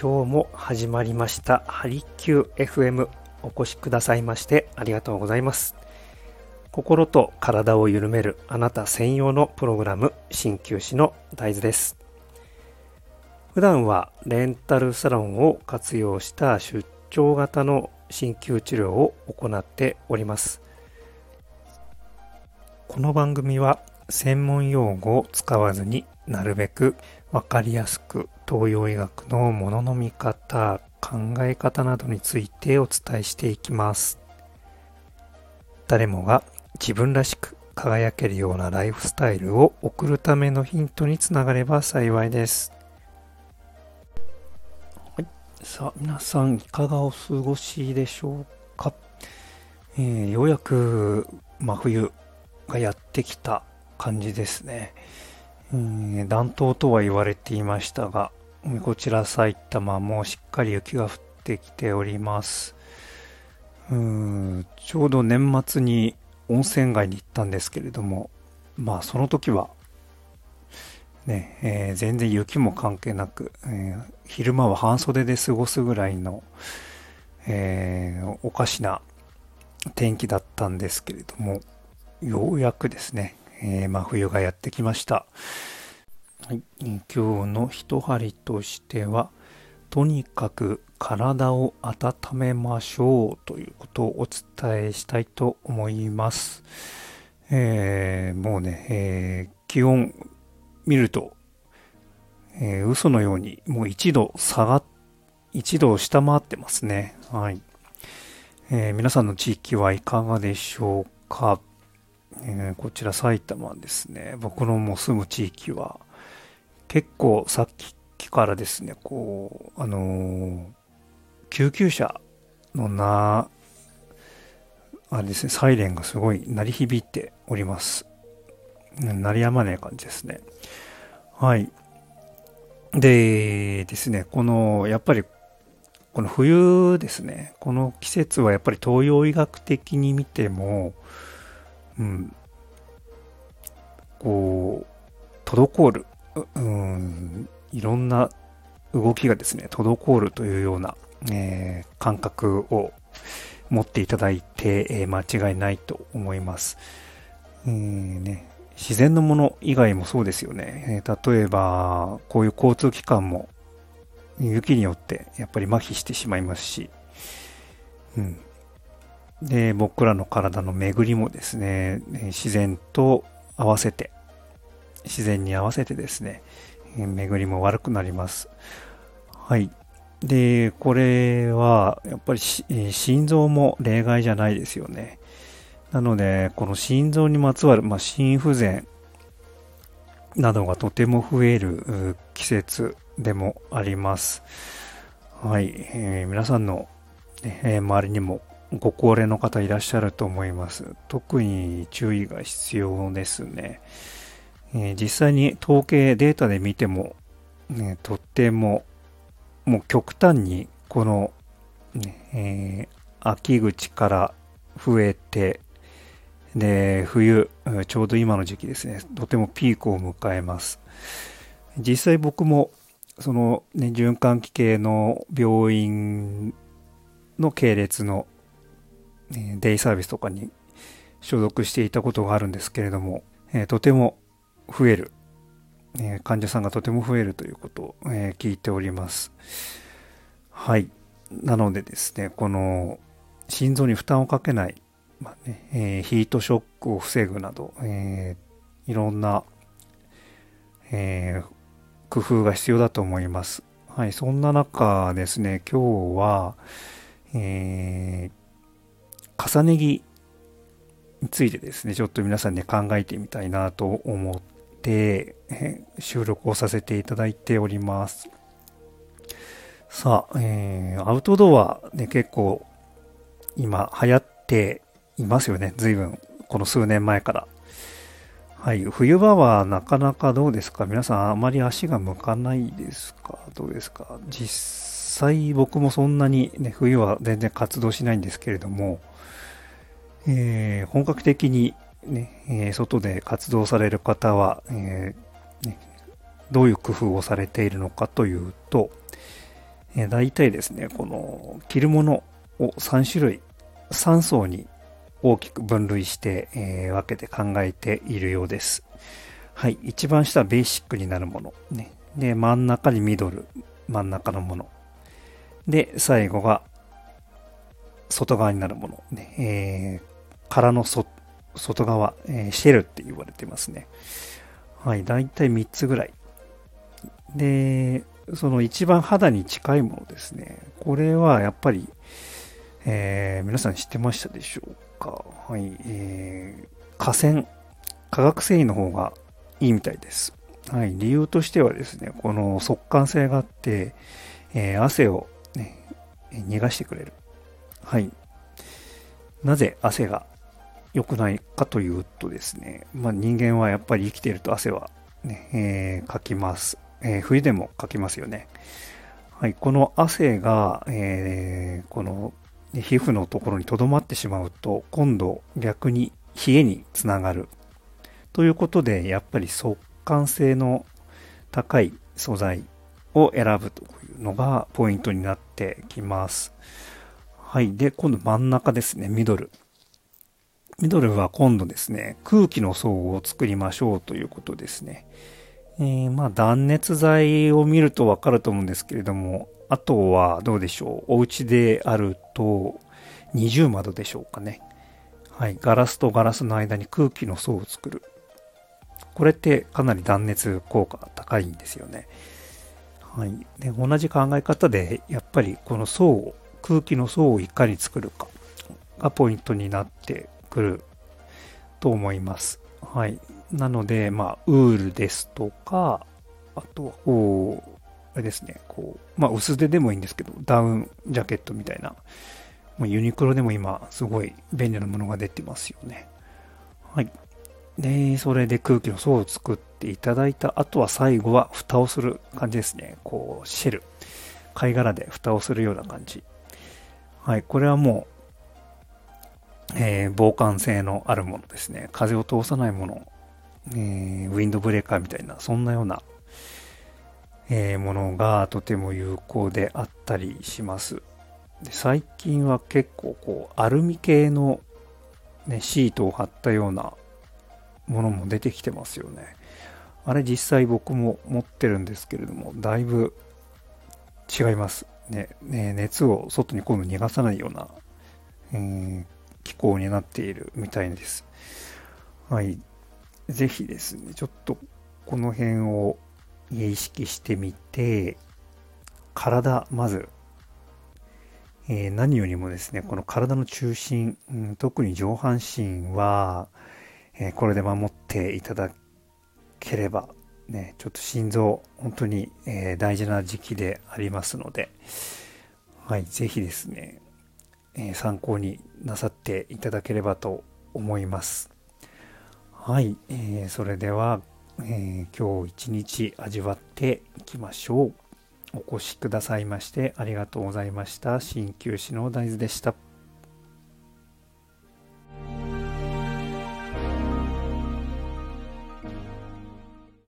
今日も始まりました。ハリキュー FM お越しくださいましてありがとうございます。心と体を緩めるあなた専用のプログラム鍼灸師の大豆です。普段はレンタルサロンを活用した出張型の鍼灸治療を行っております。この番組は専門用語を使わずになるべくわかりやすく東洋医学のものの見方、考え方などについてお伝えしていきます。誰もが自分らしく輝けるようなライフスタイルを送るためのヒントにつながれば幸いです。はい、さあ皆さんいかがお過ごしでしょうか、えー、ようやく真冬がやってきた感じですね。暖冬とは言われていましたが、こちら埼玉もしっかり雪が降ってきております。うんちょうど年末に温泉街に行ったんですけれども、まあその時は、ね、えー、全然雪も関係なく、えー、昼間は半袖で過ごすぐらいの、えー、おかしな天気だったんですけれども、ようやくですね、えー、真冬がやってきました。はい、今日の一針としては、とにかく体を温めましょうということをお伝えしたいと思います。えー、もうね、えー、気温見ると、えー、嘘のようにもう1度下がっ、1度を下回ってますね。はい。えー、皆さんの地域はいかがでしょうか？え、こちら埼玉ですね。僕のもう住む地域は、結構さっきからですね、こう、あのー、救急車のな、あれですね、サイレンがすごい鳴り響いております。鳴りやまない感じですね。はい。でですね、この、やっぱり、この冬ですね、この季節はやっぱり東洋医学的に見ても、うん、こう、滞る、うん、いろんな動きがですね、滞るというような、えー、感覚を持っていただいて、えー、間違いないと思います。えーね、自然のもの以外もそうですよね。えー、例えば、こういう交通機関も雪によってやっぱり麻痺してしまいますし、うん、で、僕らの体の巡りもですね、自然と合わせて、自然に合わせてですね、巡りも悪くなります。はい。で、これは、やっぱり心臓も例外じゃないですよね。なので、この心臓にまつわる、まあ、心不全などがとても増える季節でもあります。はい。えー、皆さんの、ね、周りにもご高齢の方いらっしゃると思います。特に注意が必要ですね。えー、実際に統計データで見ても、ね、とってももう極端にこの、えー、秋口から増えてで冬ちょうど今の時期ですね。とてもピークを迎えます。実際僕もその、ね、循環器系の病院の系列のデイサービスとかに所属していたことがあるんですけれども、えー、とても増える、え、患者さんがとても増えるということを、え、聞いております。はい。なのでですね、この心臓に負担をかけない、まあねえヒートショックを防ぐなど、えいろんな、え工夫が必要だと思います。はい、そんな中ですね、今日は、え、重ね着についてですね、ちょっと皆さんに考えてみたいなと思って、収録をさせていただいております。さあ、えー、アウトドアで結構今流行っていますよね。随分、この数年前から。はい、冬場はなかなかどうですか？皆さんあまり足が向かないですか？どうですか？実際僕もそんなにね、冬は全然活動しないんですけれども、えー、本格的にね、外で活動される方は、えー、ね、どういう工夫をされているのかというと、ええー、大体ですね、この着るものを3種類、3層に大きく分類して、えー、分けて考えているようです。はい。一番下はベーシックになるもの。ね。で、真ん中にミドル。真ん中のもの。で、最後が外側になるもの。ね。えー、殻の外外側、えー、シェルって言われてますね。はい。だいたい3つぐらい。で、その一番肌に近いものですね。これはやっぱり、えー、皆さん知ってましたでしょうか？はい。えー、河川、化学繊維の方がいいみたいです。はい。理由としてはですね、この速乾性があって、えー、汗を、ね、逃がしてくれる。はい。なぜ汗が良くないかというとですね、まあ、人間はやっぱり生きていると汗はね、えー、かきます。えー、冬でもかきますよね。はい。この汗が、えー、この皮膚のところに留まってしまうと、今度逆に冷えにつながる。ということで、やっぱり速乾性の高い素材を選ぶというのがポイントになってきます。はい。で、今度真ん中ですね、ミドル。ミドルは今度ですね、空気の層を作りましょうということですね。えー、まあ断熱材を見るとわかると思うんですけれども、あとはどうでしょう？お家であると二重窓でしょうかね。はい。ガラスとガラスの間に空気の層を作る。これってかなり断熱効果が高いんですよね。はい。で、同じ考え方で、やっぱりこの層を、空気の層をいかに作るかがポイントになってくると思います。はい。なので、まあ、ウールですとか、あとは、こう、あれですね、こう、まあ薄手でもいいんですけど、ダウンジャケットみたいな、まあ、ユニクロでも今すごい便利なものが出てますよね。はい。で、それで空気の層を作っていただいた後は最後は蓋をする感じですね。こう、シェル。貝殻で蓋をするような感じ。はい。これはもう、えー、防寒性のあるものですね。風を通さないもの。えー、ウィンドブレーカーみたいな、そんなようなえー、ものがとても有効であったりします。で最近は結構こうアルミ系の、ね、シートを貼ったようなものも出てきてますよね。あれ実際僕も持ってるんですけれども、だいぶ違います。ね、ね熱を外に今度逃がさないような、えー、気候になっているみたいです。はい。ぜひですね、ちょっとこの辺を意識してみて、体、まず、えー、何よりもですね、この体の中心、特に上半身は、えー、これで守っていただければ、ね、ちょっと心臓、本当に、えー、大事な時期でありますので、はい、ぜひですね、参考になさっていただければと思います。はい、えそれではえー、今日一日味わっていきましょう。お越しくださいましてありがとうございました。鍼灸師の大豆でした。